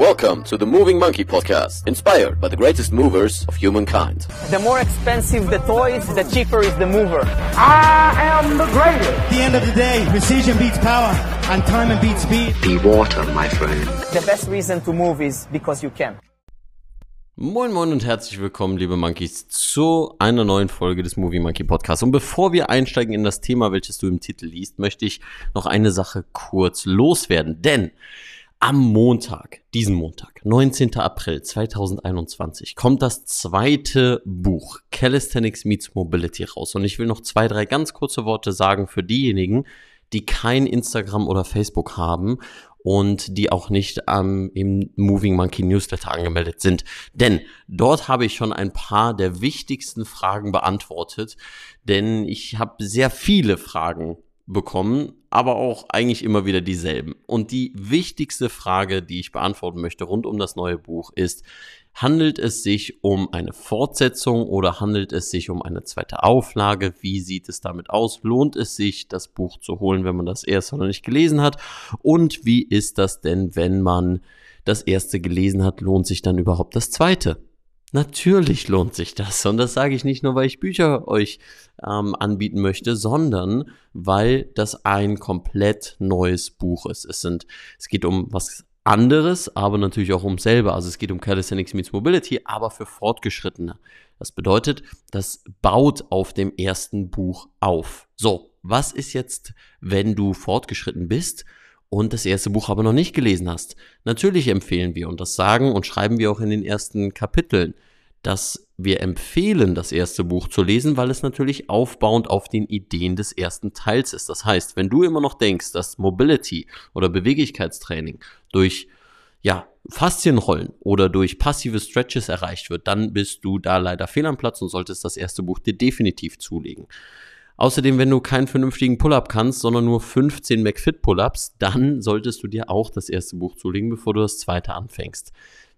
Welcome to the Moving Monkey Podcast, inspired by the greatest movers of humankind. The more expensive the toys, the cheaper is the mover. I am the greatest. At the end of the day, precision beats power, and time beats speed. Be water, my friend. The best reason to move is because you can. Moin Moin und herzlich willkommen, liebe Monkeys, zu einer neuen Folge des Movie Monkey Podcasts. Und bevor wir einsteigen in das Thema, welches du im Titel liest, möchte ich noch eine Sache kurz loswerden. Denn am Montag, diesen Montag, 19. April 2021, kommt das zweite Buch Calisthenics Meets Mobility raus. Und ich will noch zwei, drei ganz kurze Worte sagen für diejenigen, die kein Instagram oder Facebook haben und die auch nicht ähm, im Moving Monkey Newsletter angemeldet sind. Denn dort habe ich schon ein paar der wichtigsten Fragen beantwortet, denn ich habe sehr viele Fragen bekommen, aber auch eigentlich immer wieder dieselben. Und die wichtigste Frage, die ich beantworten möchte rund um das neue Buch ist, handelt es sich um eine Fortsetzung oder handelt es sich um eine zweite Auflage? Wie sieht es damit aus? Lohnt es sich, das Buch zu holen, wenn man das erste noch nicht gelesen hat? Und wie ist das denn, wenn man das erste gelesen hat? Lohnt sich dann überhaupt das zweite? Natürlich lohnt sich das. Und das sage ich nicht nur, weil ich Bücher euch ähm, anbieten möchte, sondern weil das ein komplett neues Buch ist. Es sind, es geht um was anderes, aber natürlich auch um selber. Also es geht um Calisthenics Meets Mobility, aber für Fortgeschrittene. Das bedeutet, das baut auf dem ersten Buch auf. So, was ist jetzt, wenn du fortgeschritten bist und das erste Buch aber noch nicht gelesen hast? Natürlich empfehlen wir, und das sagen und schreiben wir auch in den ersten Kapiteln, dass wir empfehlen, das erste Buch zu lesen, weil es natürlich aufbauend auf den Ideen des ersten Teils ist. Das heißt, wenn du immer noch denkst, dass Mobility oder Beweglichkeitstraining durch ja, Faszienrollen oder durch passive Stretches erreicht wird, dann bist du da leider fehl am Platz und solltest das erste Buch dir definitiv zulegen. Außerdem, wenn du keinen vernünftigen Pull-up kannst, sondern nur 15 McFit Pull-ups, dann solltest du dir auch das erste Buch zulegen, bevor du das zweite anfängst.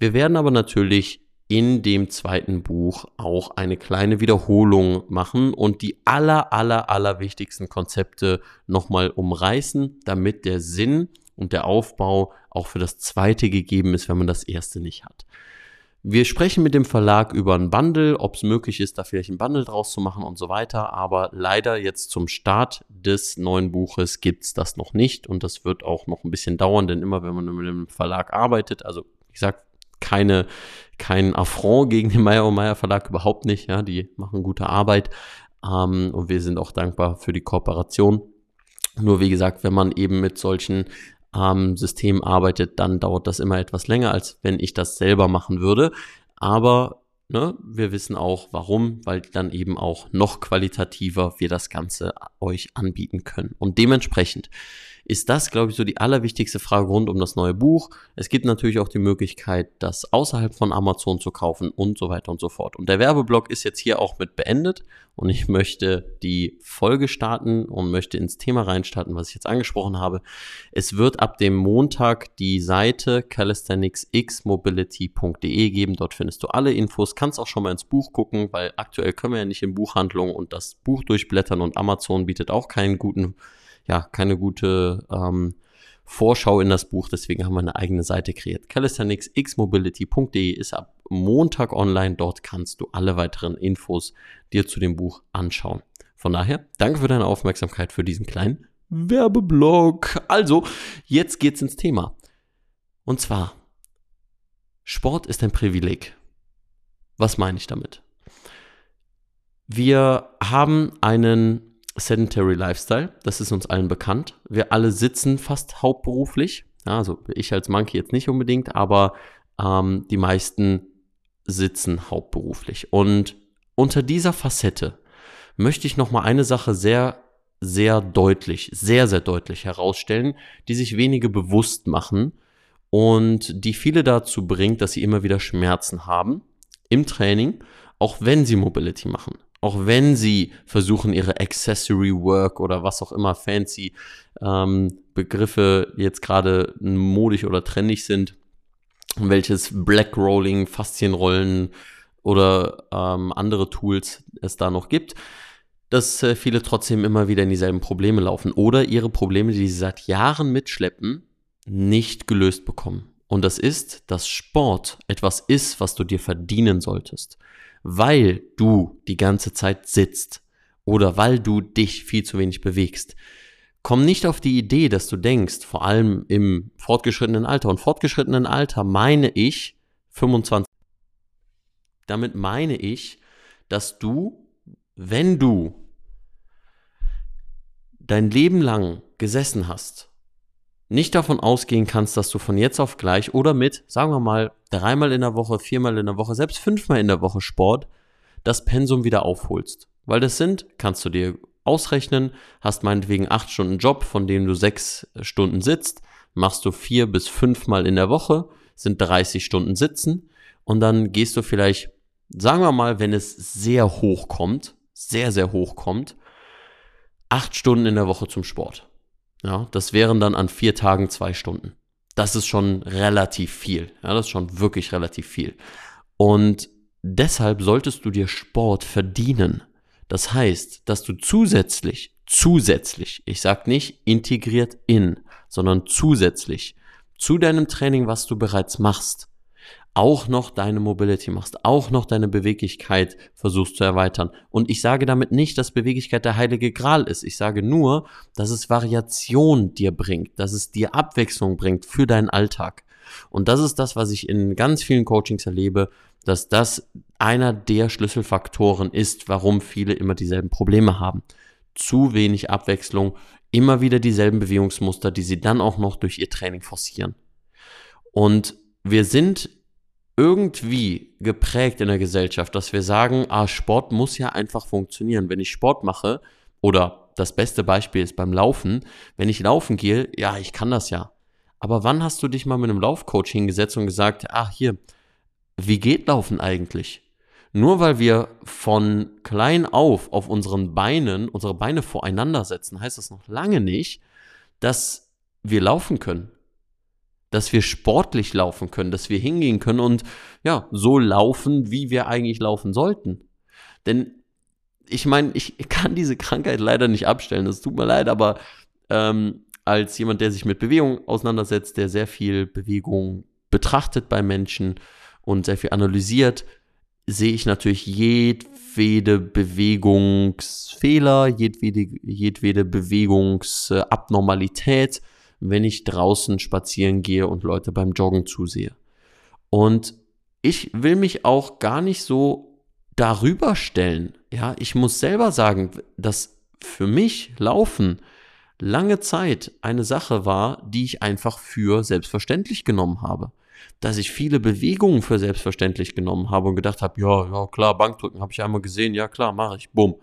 Wir werden aber natürlich in dem zweiten Buch auch eine kleine Wiederholung machen und die aller, aller, aller wichtigsten Konzepte nochmal umreißen, damit der Sinn und der Aufbau auch für das zweite gegeben ist, wenn man das erste nicht hat. Wir sprechen mit dem Verlag über ein Bundle, ob es möglich ist, da vielleicht ein Bundle draus zu machen und so weiter. Aber leider jetzt zum Start des neuen Buches gibt's das noch nicht und das wird auch noch ein bisschen dauern, denn immer wenn man mit einem Verlag arbeitet, also ich sag keine, kein Affront gegen den Meyer und Meyer Verlag überhaupt nicht. Ja, die machen gute Arbeit ähm, und wir sind auch dankbar für die Kooperation. Nur wie gesagt, wenn man eben mit solchen ähm, Systemen arbeitet, dann dauert das immer etwas länger, als wenn ich das selber machen würde. Aber ne, wir wissen auch warum, weil dann eben auch noch qualitativer wir das Ganze euch anbieten können. Und dementsprechend ist das, glaube ich, so die allerwichtigste Frage rund um das neue Buch. Es gibt natürlich auch die Möglichkeit, das außerhalb von Amazon zu kaufen und so weiter und so fort. Und der Werbeblock ist jetzt hier auch mit beendet und ich möchte die Folge starten und möchte ins Thema reinstarten, was ich jetzt angesprochen habe. Es wird ab dem Montag die Seite calisthenicsxmobility.de geben. Dort findest du alle Infos. Kannst auch schon mal ins Buch gucken, weil aktuell können wir ja nicht in Buchhandlungen und das Buch durchblättern und Amazon bietet auch keinen guten ja, keine gute ähm, Vorschau in das Buch, deswegen haben wir eine eigene Seite kreiert. calisthenicsxmobility.de ist ab Montag online, dort kannst du alle weiteren Infos dir zu dem Buch anschauen. Von daher, danke für deine Aufmerksamkeit für diesen kleinen Werbeblock. Also, jetzt geht's ins Thema. Und zwar, Sport ist ein Privileg. Was meine ich damit? Wir haben einen Sedentary Lifestyle, das ist uns allen bekannt. Wir alle sitzen fast hauptberuflich. Also ich als Monkey jetzt nicht unbedingt, aber ähm, die meisten sitzen hauptberuflich. Und unter dieser Facette möchte ich noch mal eine Sache sehr, sehr deutlich, sehr, sehr deutlich herausstellen, die sich wenige bewusst machen und die viele dazu bringt, dass sie immer wieder Schmerzen haben im Training, auch wenn sie Mobility machen auch wenn sie versuchen, ihre Accessory Work oder was auch immer fancy ähm, Begriffe jetzt gerade modisch oder trendig sind, welches Black Rolling, Faszienrollen oder ähm, andere Tools es da noch gibt, dass äh, viele trotzdem immer wieder in dieselben Probleme laufen oder ihre Probleme, die sie seit Jahren mitschleppen, nicht gelöst bekommen. Und das ist, dass Sport etwas ist, was du dir verdienen solltest. Weil du die ganze Zeit sitzt oder weil du dich viel zu wenig bewegst. Komm nicht auf die Idee, dass du denkst, vor allem im fortgeschrittenen Alter. Und fortgeschrittenen Alter meine ich 25. Damit meine ich, dass du, wenn du dein Leben lang gesessen hast, nicht davon ausgehen kannst, dass du von jetzt auf gleich oder mit, sagen wir mal, dreimal in der Woche, viermal in der Woche, selbst fünfmal in der Woche Sport, das Pensum wieder aufholst. Weil das sind, kannst du dir ausrechnen, hast meinetwegen acht Stunden Job, von dem du sechs Stunden sitzt, machst du vier bis fünfmal in der Woche, sind 30 Stunden sitzen und dann gehst du vielleicht, sagen wir mal, wenn es sehr hoch kommt, sehr, sehr hoch kommt, acht Stunden in der Woche zum Sport. Ja, das wären dann an vier Tagen zwei Stunden. Das ist schon relativ viel. Ja, das ist schon wirklich relativ viel. Und deshalb solltest du dir Sport verdienen. Das heißt, dass du zusätzlich, zusätzlich, ich sag nicht integriert in, sondern zusätzlich zu deinem Training, was du bereits machst, auch noch deine Mobility machst, auch noch deine Beweglichkeit versuchst zu erweitern. Und ich sage damit nicht, dass Beweglichkeit der heilige Gral ist. Ich sage nur, dass es Variation dir bringt, dass es dir Abwechslung bringt für deinen Alltag. Und das ist das, was ich in ganz vielen Coachings erlebe, dass das einer der Schlüsselfaktoren ist, warum viele immer dieselben Probleme haben. Zu wenig Abwechslung, immer wieder dieselben Bewegungsmuster, die sie dann auch noch durch ihr Training forcieren. Und wir sind irgendwie geprägt in der Gesellschaft, dass wir sagen, ah, Sport muss ja einfach funktionieren. Wenn ich Sport mache, oder das beste Beispiel ist beim Laufen, wenn ich laufen gehe, ja, ich kann das ja. Aber wann hast du dich mal mit einem Laufcoach hingesetzt und gesagt, ach hier, wie geht Laufen eigentlich? Nur weil wir von klein auf auf unseren Beinen, unsere Beine voreinander setzen, heißt das noch lange nicht, dass wir laufen können. Dass wir sportlich laufen können, dass wir hingehen können und ja, so laufen, wie wir eigentlich laufen sollten. Denn ich meine, ich kann diese Krankheit leider nicht abstellen, das tut mir leid, aber ähm, als jemand, der sich mit Bewegung auseinandersetzt, der sehr viel Bewegung betrachtet bei Menschen, und sehr viel analysiert, sehe ich natürlich jedwede Bewegungsfehler, jedwede, jedwede Bewegungsabnormalität, wenn ich draußen spazieren gehe und Leute beim Joggen zusehe. Und ich will mich auch gar nicht so darüber stellen. Ja, ich muss selber sagen, dass für mich Laufen lange Zeit eine Sache war, die ich einfach für selbstverständlich genommen habe dass ich viele Bewegungen für selbstverständlich genommen habe und gedacht habe, ja, ja, klar, Bankdrücken habe ich einmal gesehen, ja, klar, mache ich, bumm.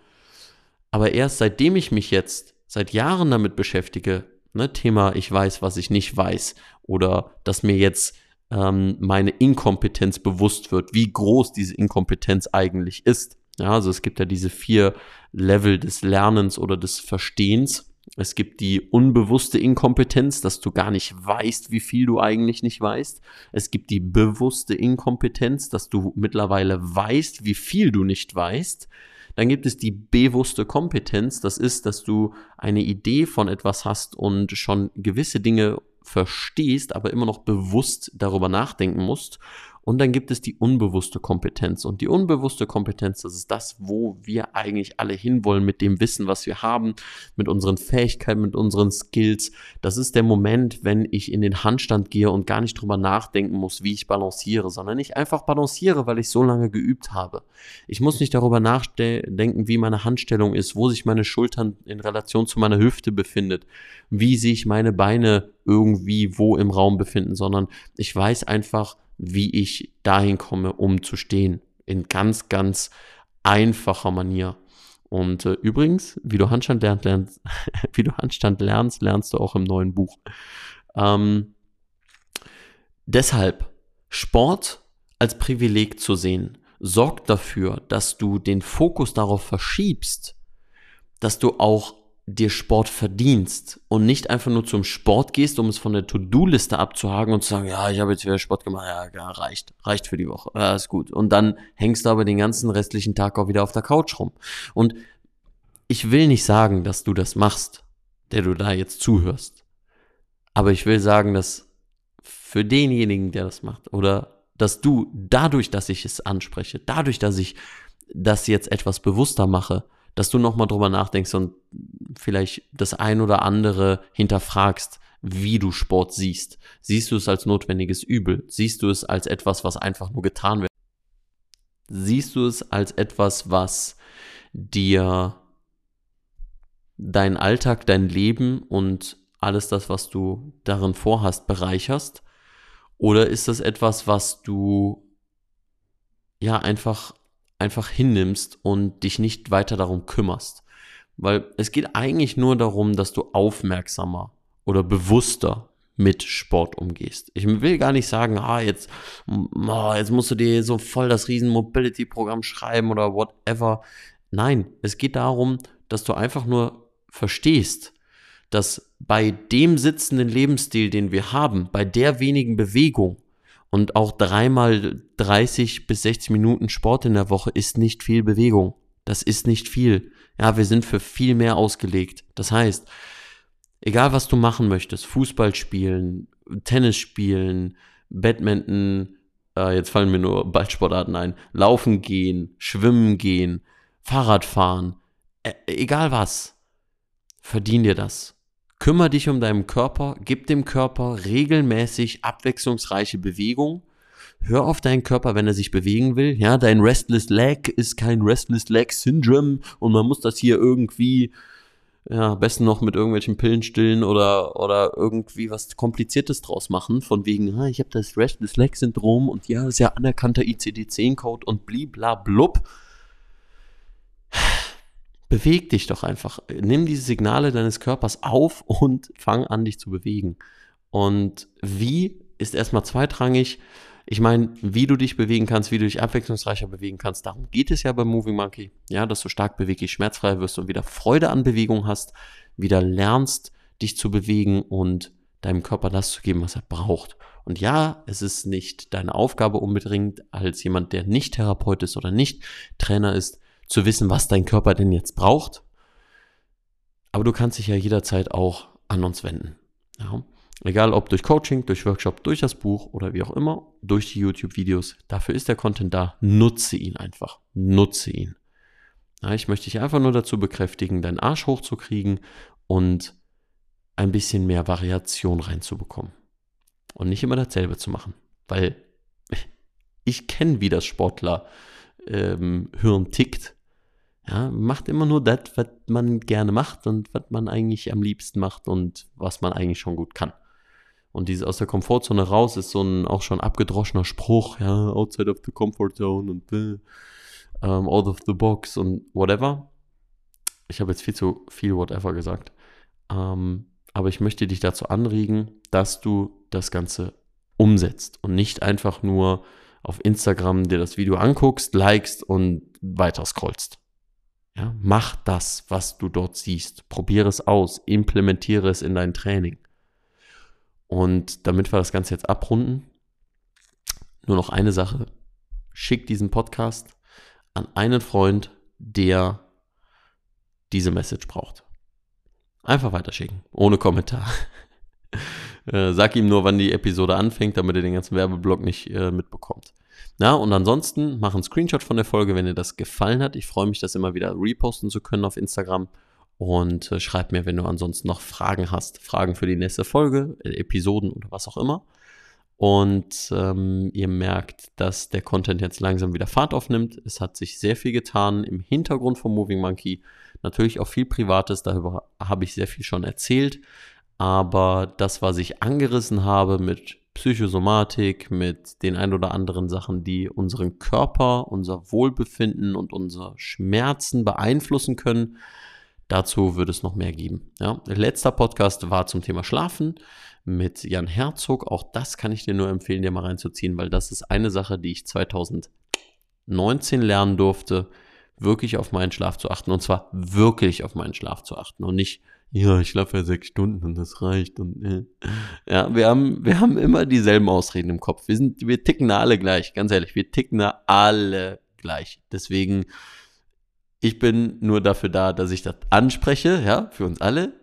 Aber erst seitdem ich mich jetzt seit Jahren damit beschäftige, ne, Thema, ich weiß, was ich nicht weiß, oder dass mir jetzt ähm, meine Inkompetenz bewusst wird, wie groß diese Inkompetenz eigentlich ist. Ja, also es gibt ja diese vier Level des Lernens oder des Verstehens. Es gibt die unbewusste Inkompetenz, dass du gar nicht weißt, wie viel du eigentlich nicht weißt. Es gibt die bewusste Inkompetenz, dass du mittlerweile weißt, wie viel du nicht weißt. Dann gibt es die bewusste Kompetenz, das ist, dass du eine Idee von etwas hast und schon gewisse Dinge verstehst, aber immer noch bewusst darüber nachdenken musst. Und dann gibt es die unbewusste Kompetenz. Und die unbewusste Kompetenz, das ist das, wo wir eigentlich alle hinwollen mit dem Wissen, was wir haben, mit unseren Fähigkeiten, mit unseren Skills. Das ist der Moment, wenn ich in den Handstand gehe und gar nicht drüber nachdenken muss, wie ich balanciere, sondern ich einfach balanciere, weil ich so lange geübt habe. Ich muss nicht darüber nachdenken, wie meine Handstellung ist, wo sich meine Schultern in Relation zu meiner Hüfte befindet, wie sich meine Beine irgendwie wo im Raum befinden, sondern ich weiß einfach, wie ich dahin komme, um zu stehen. In ganz, ganz einfacher Manier. Und äh, übrigens, wie du Handstand lernst, lernst wie du Handstand lernst, lernst du auch im neuen Buch. Ähm, deshalb, Sport als Privileg zu sehen, sorgt dafür, dass du den Fokus darauf verschiebst, dass du auch dir Sport verdienst und nicht einfach nur zum Sport gehst, um es von der To-Do-Liste abzuhaken und zu sagen, ja, ich habe jetzt wieder Sport gemacht, ja, ja, reicht, reicht für die Woche, ja, ist gut. Und dann hängst du aber den ganzen restlichen Tag auch wieder auf der Couch rum. Und ich will nicht sagen, dass du das machst, der du da jetzt zuhörst. Aber ich will sagen, dass für denjenigen, der das macht. Oder dass du dadurch, dass ich es anspreche, dadurch, dass ich das jetzt etwas bewusster mache, dass du nochmal drüber nachdenkst und vielleicht das ein oder andere hinterfragst, wie du Sport siehst. Siehst du es als notwendiges Übel? Siehst du es als etwas, was einfach nur getan wird? Siehst du es als etwas, was dir dein Alltag, dein Leben und alles das, was du darin vorhast, bereicherst? Oder ist das etwas, was du ja einfach einfach hinnimmst und dich nicht weiter darum kümmerst. Weil es geht eigentlich nur darum, dass du aufmerksamer oder bewusster mit Sport umgehst. Ich will gar nicht sagen, ah, jetzt, oh, jetzt musst du dir so voll das riesen Mobility-Programm schreiben oder whatever. Nein, es geht darum, dass du einfach nur verstehst, dass bei dem sitzenden Lebensstil, den wir haben, bei der wenigen Bewegung, und auch dreimal 30 bis 60 Minuten Sport in der Woche ist nicht viel Bewegung. Das ist nicht viel. Ja, wir sind für viel mehr ausgelegt. Das heißt, egal was du machen möchtest, Fußball spielen, Tennis spielen, Badminton, äh, jetzt fallen mir nur Ballsportarten ein, laufen gehen, schwimmen gehen, Fahrrad fahren, äh, egal was, verdien dir das. Kümmer dich um deinen Körper, gib dem Körper regelmäßig abwechslungsreiche Bewegung. Hör auf deinen Körper, wenn er sich bewegen will. Ja, dein Restless Leg ist kein Restless Leg Syndrome und man muss das hier irgendwie, ja, am besten noch mit irgendwelchen Pillen stillen oder, oder irgendwie was Kompliziertes draus machen. Von wegen, ah, ich habe das Restless Leg Syndrom und ja, das ist ja anerkannter ICD-10-Code und bliblablub. blub beweg dich doch einfach. Nimm diese Signale deines Körpers auf und fang an, dich zu bewegen. Und wie ist erstmal zweitrangig. Ich meine, wie du dich bewegen kannst, wie du dich abwechslungsreicher bewegen kannst, darum geht es ja beim Moving Monkey. Ja, dass du stark beweglich, schmerzfrei wirst und wieder Freude an Bewegung hast, wieder lernst, dich zu bewegen und deinem Körper das zu geben, was er braucht. Und ja, es ist nicht deine Aufgabe unbedingt als jemand, der nicht Therapeut ist oder nicht Trainer ist, zu wissen, was dein Körper denn jetzt braucht. Aber du kannst dich ja jederzeit auch an uns wenden. Ja. Egal ob durch Coaching, durch Workshop, durch das Buch oder wie auch immer, durch die YouTube-Videos. Dafür ist der Content da. Nutze ihn einfach. Nutze ihn. Ja, ich möchte dich einfach nur dazu bekräftigen, deinen Arsch hochzukriegen und ein bisschen mehr Variation reinzubekommen. Und nicht immer dasselbe zu machen. Weil ich kenne, wie das Sportler ähm, Hirn tickt. Ja, macht immer nur das, was man gerne macht und was man eigentlich am liebsten macht und was man eigentlich schon gut kann. Und dieses aus der Komfortzone raus ist so ein auch schon abgedroschener Spruch, ja, outside of the comfort zone und äh, um, out of the box und whatever. Ich habe jetzt viel zu viel whatever gesagt. Ähm, aber ich möchte dich dazu anregen, dass du das Ganze umsetzt und nicht einfach nur auf Instagram dir das Video anguckst, likest und weiter scrollst. Ja, mach das, was du dort siehst. Probiere es aus. Implementiere es in dein Training. Und damit wir das Ganze jetzt abrunden, nur noch eine Sache. Schick diesen Podcast an einen Freund, der diese Message braucht. Einfach weiterschicken, ohne Kommentar. Äh, sag ihm nur, wann die Episode anfängt, damit er den ganzen Werbeblock nicht äh, mitbekommt. Na, und ansonsten mach einen Screenshot von der Folge, wenn dir das gefallen hat. Ich freue mich, das immer wieder reposten zu können auf Instagram. Und äh, schreib mir, wenn du ansonsten noch Fragen hast. Fragen für die nächste Folge, äh, Episoden oder was auch immer. Und ähm, ihr merkt, dass der Content jetzt langsam wieder Fahrt aufnimmt. Es hat sich sehr viel getan im Hintergrund vom Moving Monkey. Natürlich auch viel Privates, darüber habe ich sehr viel schon erzählt. Aber das, was ich angerissen habe mit Psychosomatik, mit den ein oder anderen Sachen, die unseren Körper, unser Wohlbefinden und unsere Schmerzen beeinflussen können. Dazu würde es noch mehr geben. Ja. Letzter Podcast war zum Thema Schlafen mit Jan Herzog. Auch das kann ich dir nur empfehlen, dir mal reinzuziehen, weil das ist eine Sache, die ich 2019 lernen durfte, wirklich auf meinen Schlaf zu achten. Und zwar wirklich auf meinen Schlaf zu achten und nicht ja, ich schlafe ja sechs Stunden und das reicht und äh. ja, wir haben, wir haben immer dieselben Ausreden im Kopf. Wir sind, wir ticken alle gleich, ganz ehrlich, wir ticken alle gleich. Deswegen, ich bin nur dafür da, dass ich das anspreche, ja, für uns alle,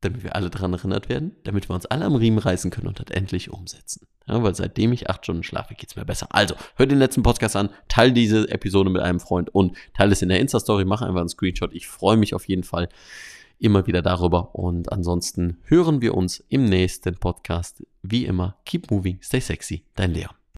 damit wir alle dran erinnert werden, damit wir uns alle am Riemen reißen können und das endlich umsetzen. Ja, weil seitdem ich acht Stunden schlafe, geht es mir besser. Also, hör den letzten Podcast an, teile diese Episode mit einem Freund und teile es in der Insta-Story, mach einfach einen Screenshot. Ich freue mich auf jeden Fall immer wieder darüber. Und ansonsten hören wir uns im nächsten Podcast. Wie immer, keep moving, stay sexy, dein Leon.